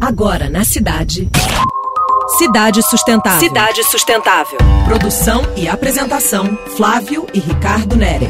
Agora na cidade. Cidade Sustentável. Cidade Sustentável. Produção e apresentação: Flávio e Ricardo Nere.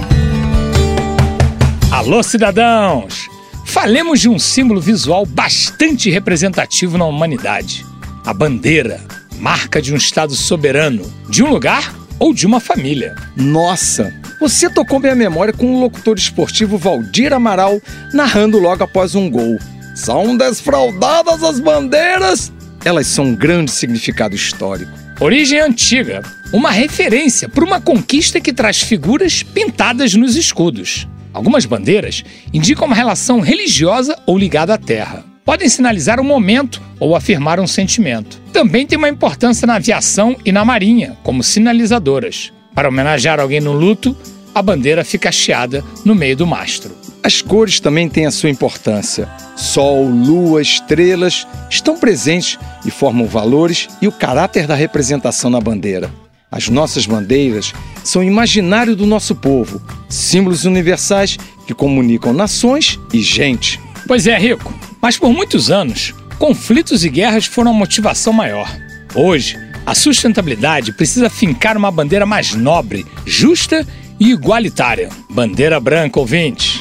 Alô, cidadãos! Falemos de um símbolo visual bastante representativo na humanidade: a bandeira, marca de um Estado soberano, de um lugar ou de uma família. Nossa, você tocou minha memória com o locutor esportivo Valdir Amaral narrando logo após um gol. São desfraudadas as bandeiras! Elas são um grande significado histórico. Origem antiga, uma referência para uma conquista que traz figuras pintadas nos escudos. Algumas bandeiras indicam uma relação religiosa ou ligada à terra. Podem sinalizar um momento ou afirmar um sentimento. Também tem uma importância na aviação e na marinha, como sinalizadoras. Para homenagear alguém no luto, a bandeira fica hasteada no meio do mastro. As cores também têm a sua importância. Sol, lua, estrelas estão presentes e formam valores e o caráter da representação na bandeira. As nossas bandeiras são imaginário do nosso povo, símbolos universais que comunicam nações e gente. Pois é, Rico, mas por muitos anos, conflitos e guerras foram a motivação maior. Hoje, a sustentabilidade precisa fincar uma bandeira mais nobre, justa e igualitária. Bandeira branca, ouvinte.